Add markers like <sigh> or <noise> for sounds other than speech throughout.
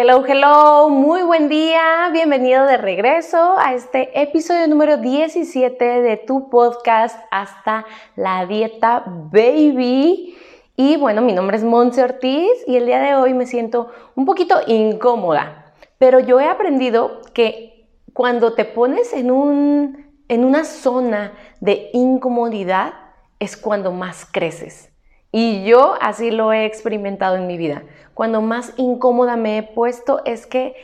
Hello, hello, muy buen día, bienvenido de regreso a este episodio número 17 de tu podcast Hasta la Dieta Baby. Y bueno, mi nombre es Monse Ortiz y el día de hoy me siento un poquito incómoda, pero yo he aprendido que cuando te pones en, un, en una zona de incomodidad es cuando más creces. Y yo así lo he experimentado en mi vida. Cuando más incómoda me he puesto es que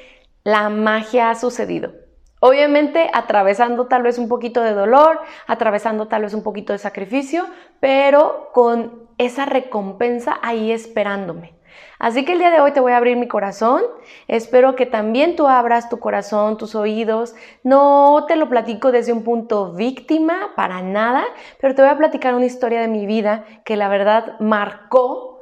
la magia ha sucedido. Obviamente atravesando tal vez un poquito de dolor, atravesando tal vez un poquito de sacrificio, pero con esa recompensa ahí esperándome. Así que el día de hoy te voy a abrir mi corazón. Espero que también tú abras tu corazón, tus oídos. No te lo platico desde un punto víctima, para nada, pero te voy a platicar una historia de mi vida que la verdad marcó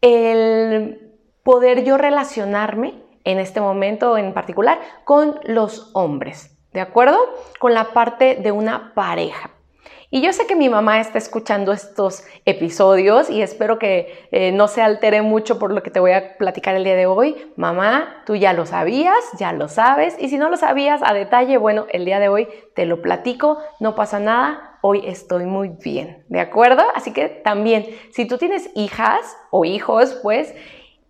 el poder yo relacionarme en este momento en particular con los hombres, ¿de acuerdo? Con la parte de una pareja. Y yo sé que mi mamá está escuchando estos episodios y espero que eh, no se altere mucho por lo que te voy a platicar el día de hoy. Mamá, tú ya lo sabías, ya lo sabes. Y si no lo sabías a detalle, bueno, el día de hoy te lo platico, no pasa nada. Hoy estoy muy bien, ¿de acuerdo? Así que también, si tú tienes hijas o hijos, pues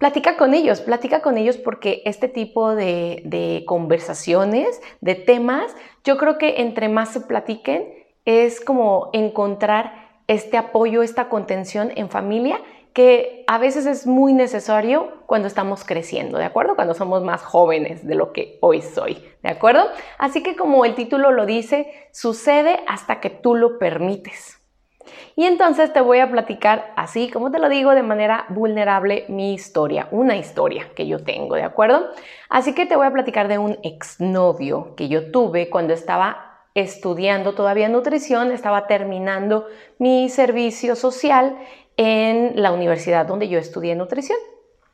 platica con ellos, platica con ellos porque este tipo de, de, conversaciones, de temas, yo creo que entre más se platiquen, es como encontrar este apoyo, esta contención en familia que a veces es muy necesario cuando estamos creciendo, ¿de acuerdo? Cuando somos más jóvenes de lo que hoy soy, ¿de acuerdo? Así que como el título lo dice, sucede hasta que tú lo permites. Y entonces te voy a platicar así, como te lo digo, de manera vulnerable mi historia, una historia que yo tengo, ¿de acuerdo? Así que te voy a platicar de un exnovio que yo tuve cuando estaba estudiando todavía nutrición, estaba terminando mi servicio social en la universidad donde yo estudié nutrición.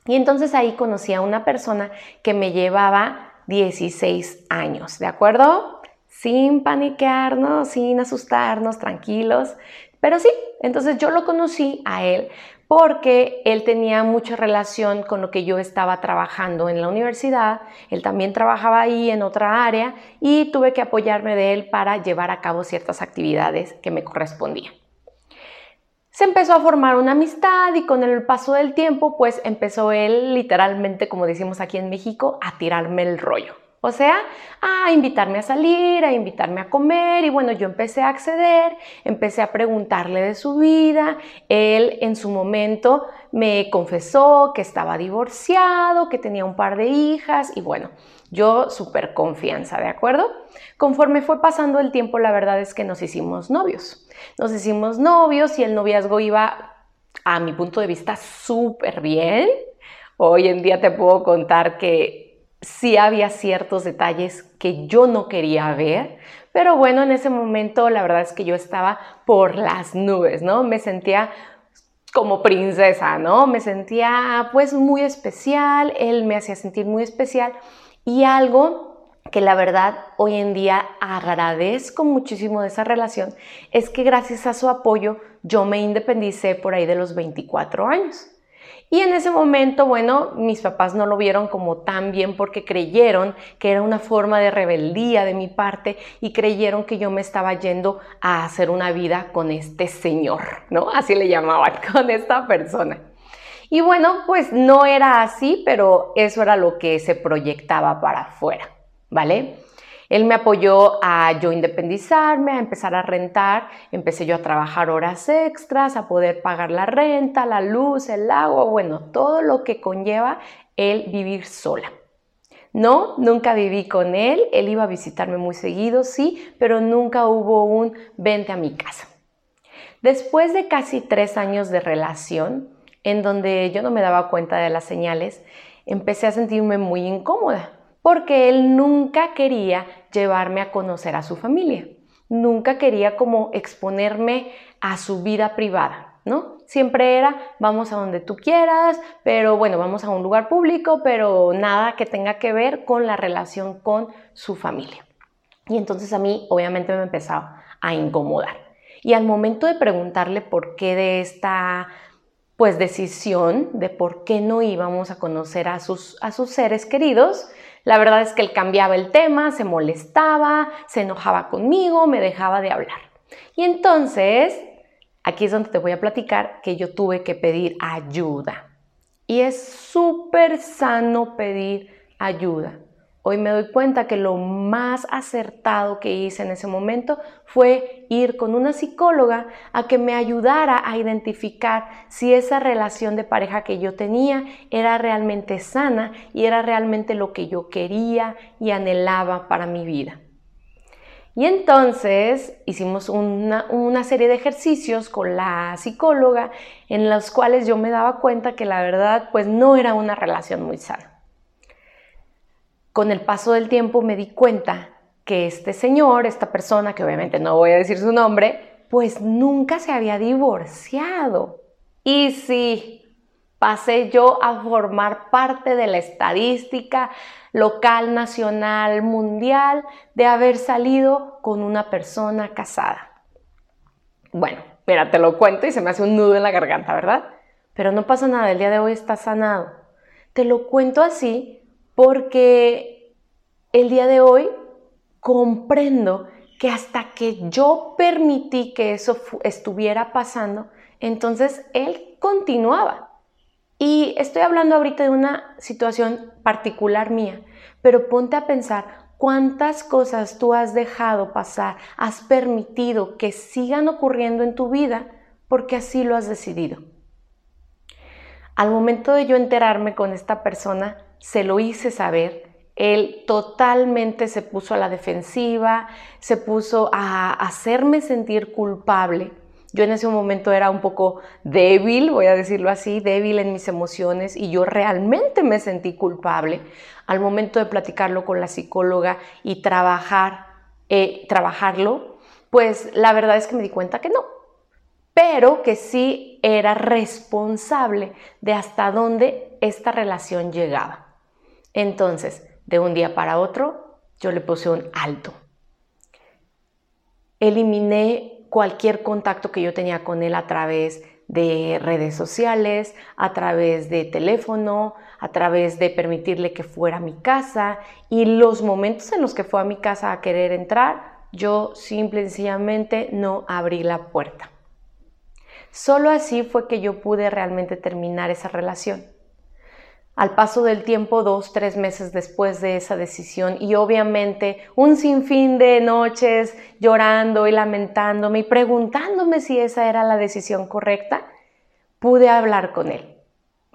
Y entonces ahí conocí a una persona que me llevaba 16 años, ¿de acuerdo? Sin paniquearnos, sin asustarnos, tranquilos. Pero sí, entonces yo lo conocí a él porque él tenía mucha relación con lo que yo estaba trabajando en la universidad, él también trabajaba ahí en otra área y tuve que apoyarme de él para llevar a cabo ciertas actividades que me correspondían. Se empezó a formar una amistad y con el paso del tiempo pues empezó él literalmente, como decimos aquí en México, a tirarme el rollo. O sea, a invitarme a salir, a invitarme a comer y bueno, yo empecé a acceder, empecé a preguntarle de su vida. Él en su momento me confesó que estaba divorciado, que tenía un par de hijas y bueno, yo súper confianza, ¿de acuerdo? Conforme fue pasando el tiempo, la verdad es que nos hicimos novios. Nos hicimos novios y el noviazgo iba, a mi punto de vista, súper bien. Hoy en día te puedo contar que sí había ciertos detalles que yo no quería ver, pero bueno, en ese momento la verdad es que yo estaba por las nubes, ¿no? Me sentía como princesa, ¿no? Me sentía pues muy especial, él me hacía sentir muy especial y algo que la verdad hoy en día agradezco muchísimo de esa relación es que gracias a su apoyo yo me independicé por ahí de los 24 años. Y en ese momento, bueno, mis papás no lo vieron como tan bien porque creyeron que era una forma de rebeldía de mi parte y creyeron que yo me estaba yendo a hacer una vida con este señor, ¿no? Así le llamaban, <laughs> con esta persona. Y bueno, pues no era así, pero eso era lo que se proyectaba para afuera, ¿vale? Él me apoyó a yo independizarme, a empezar a rentar, empecé yo a trabajar horas extras, a poder pagar la renta, la luz, el agua, bueno, todo lo que conlleva el vivir sola. No, nunca viví con él, él iba a visitarme muy seguido, sí, pero nunca hubo un vente a mi casa. Después de casi tres años de relación, en donde yo no me daba cuenta de las señales, empecé a sentirme muy incómoda porque él nunca quería llevarme a conocer a su familia, nunca quería como exponerme a su vida privada, ¿no? Siempre era, vamos a donde tú quieras, pero bueno, vamos a un lugar público, pero nada que tenga que ver con la relación con su familia. Y entonces a mí obviamente me empezaba a incomodar. Y al momento de preguntarle por qué de esta pues decisión de por qué no íbamos a conocer a sus, a sus seres queridos, la verdad es que él cambiaba el tema, se molestaba, se enojaba conmigo, me dejaba de hablar. Y entonces, aquí es donde te voy a platicar que yo tuve que pedir ayuda. Y es súper sano pedir ayuda. Hoy me doy cuenta que lo más acertado que hice en ese momento fue ir con una psicóloga a que me ayudara a identificar si esa relación de pareja que yo tenía era realmente sana y era realmente lo que yo quería y anhelaba para mi vida. Y entonces hicimos una, serie de ejercicios con la psicóloga en los cuales yo me daba cuenta que la verdad pues no era una relación muy sana con el paso del tiempo me di cuenta que este señor, esta persona, que obviamente no voy a decir su nombre, pues nunca se había divorciado. Y sí, pasé yo a formar parte de la estadística local, nacional, mundial, de haber salido con una persona casada. Bueno, mira, te lo cuento y se me hace un nudo en la garganta, ¿verdad? Pero no pasa nada, el día de hoy está sanado. Te lo cuento así porque el día de hoy comprendo que hasta que yo permití que eso estuviera pasando, entonces él continuaba. Y estoy hablando ahorita de una situación particular mía, pero ponte a pensar cuántas cosas tú has dejado pasar, has permitido que sigan ocurriendo en tu vida porque así lo has decidido. Al momento de yo enterarme con esta persona, se lo hice saber, él totalmente se puso a la defensiva, se puso a hacerme sentir culpable. Yo en ese momento era un poco débil, voy a decirlo así, débil en mis emociones y yo realmente me sentí culpable. Al momento de platicarlo con la psicóloga y trabajar, eh, trabajarlo, pues la verdad es que me di cuenta que no, pero que sí era responsable de hasta dónde esta relación llegaba. Entonces, de un día para otro, yo le puse un alto. Eliminé cualquier contacto que yo tenía con él a través de redes sociales, a través de teléfono, a través de permitirle que fuera a mi casa y los momentos en los que fue a mi casa a querer entrar, yo simple y sencillamente no abrí la puerta. Solo así fue que yo pude realmente terminar esa relación. Al paso del tiempo, dos, tres meses después de esa decisión, y obviamente un sinfín de noches llorando y lamentándome y preguntándome si esa era la decisión correcta, pude hablar con él,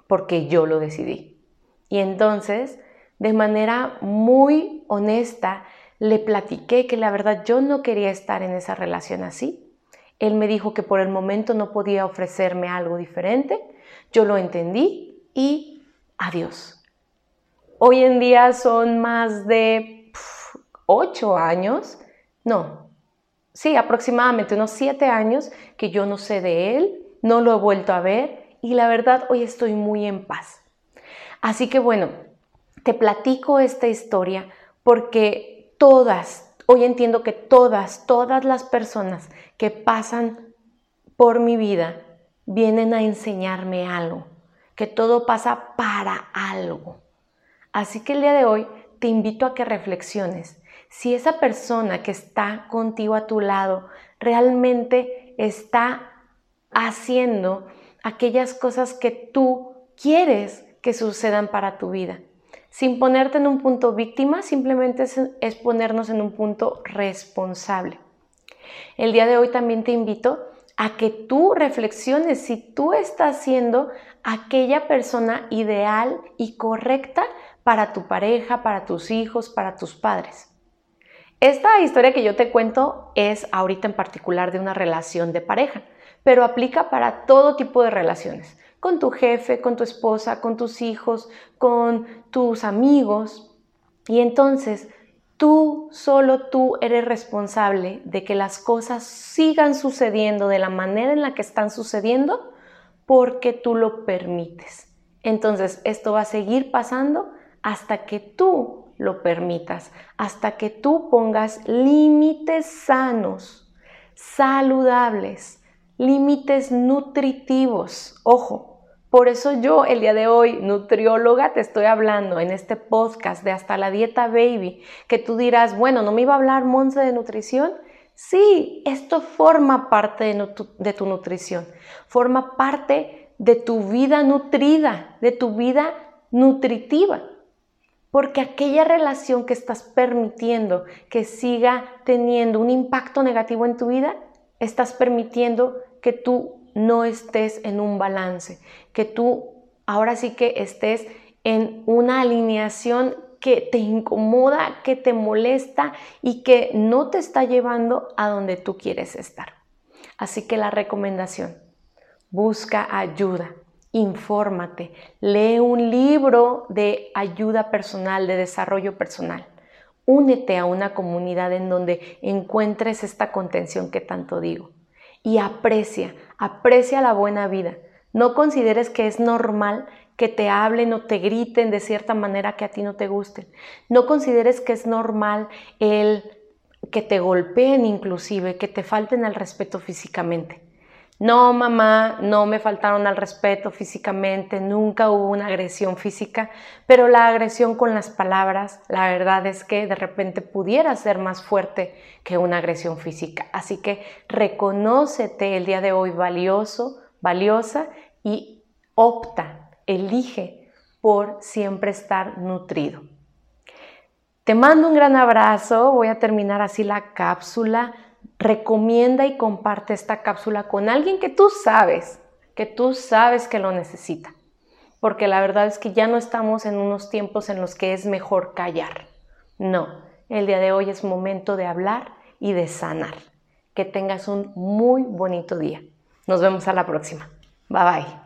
porque yo lo decidí. Y entonces, de manera muy honesta, le platiqué que la verdad yo no quería estar en esa relación así. Él me dijo que por el momento no podía ofrecerme algo diferente. Yo lo entendí y Adiós. Hoy en día son más de ocho años, no, sí, aproximadamente unos siete años que yo no sé de él, no lo he vuelto a ver y la verdad hoy estoy muy en paz. Así que bueno, te platico esta historia porque todas, hoy entiendo que todas, todas las personas que pasan por mi vida vienen a enseñarme algo que todo pasa para algo. Así que el día de hoy te invito a que reflexiones si esa persona que está contigo a tu lado realmente está haciendo aquellas cosas que tú quieres que sucedan para tu vida. Sin ponerte en un punto víctima, simplemente es, ponernos en un punto responsable. El día de hoy también te invito a que tú reflexiones si tú estás siendo aquella persona ideal y correcta para tu pareja, para tus hijos, para tus padres. Esta historia que yo te cuento es ahorita en particular de una relación de pareja, pero aplica para todo tipo de relaciones, con tu jefe, con tu esposa, con tus hijos, con tus amigos. Y entonces tú, solo tú eres responsable de que las cosas sigan sucediendo de la manera en la que están sucediendo porque tú lo permites. Entonces esto va a seguir pasando hasta que tú lo permitas, hasta que tú pongas límites sanos, saludables, límites nutritivos. Ojo, por eso yo el día de hoy, nutrióloga, te estoy hablando en este podcast de hasta la dieta baby, que tú dirás, bueno, ¿no me iba a hablar Monse de nutrición? Sí, esto forma parte de, tu nutrición, forma parte de tu vida nutrida, de tu vida nutritiva. Porque aquella relación que estás permitiendo que siga teniendo un impacto negativo en tu vida, estás permitiendo que tú no estés en un balance, que tú ahora sí que estés en una alineación que te incomoda, que te molesta y que no te está llevando a donde tú quieres estar. Así que la recomendación, busca ayuda, infórmate, lee un libro de ayuda personal, de desarrollo personal. Únete a una comunidad en donde encuentres esta contención que tanto digo y aprecia, aprecia la buena vida. No consideres que es normal que te hablen o te griten de cierta manera que a ti no te gusten. No consideres que es normal el que te golpeen inclusive, que te falten al respeto físicamente. No, mamá, no me faltaron al respeto físicamente, nunca hubo una agresión física, pero la agresión con las palabras, la verdad es que de repente pudiera ser más fuerte que una agresión física. Así que reconócete el día de hoy valioso, valiosa y opta, elige por siempre estar nutrido. Te mando un gran abrazo, voy a terminar así la cápsula recomienda y comparte esta cápsula con alguien que tú sabes, que tú sabes que lo necesita. Porque la verdad es que ya no estamos en unos tiempos en los que es mejor callar. No, el día de hoy es momento de hablar y de sanar. Que tengas un muy bonito día. Nos vemos a la próxima. Bye bye.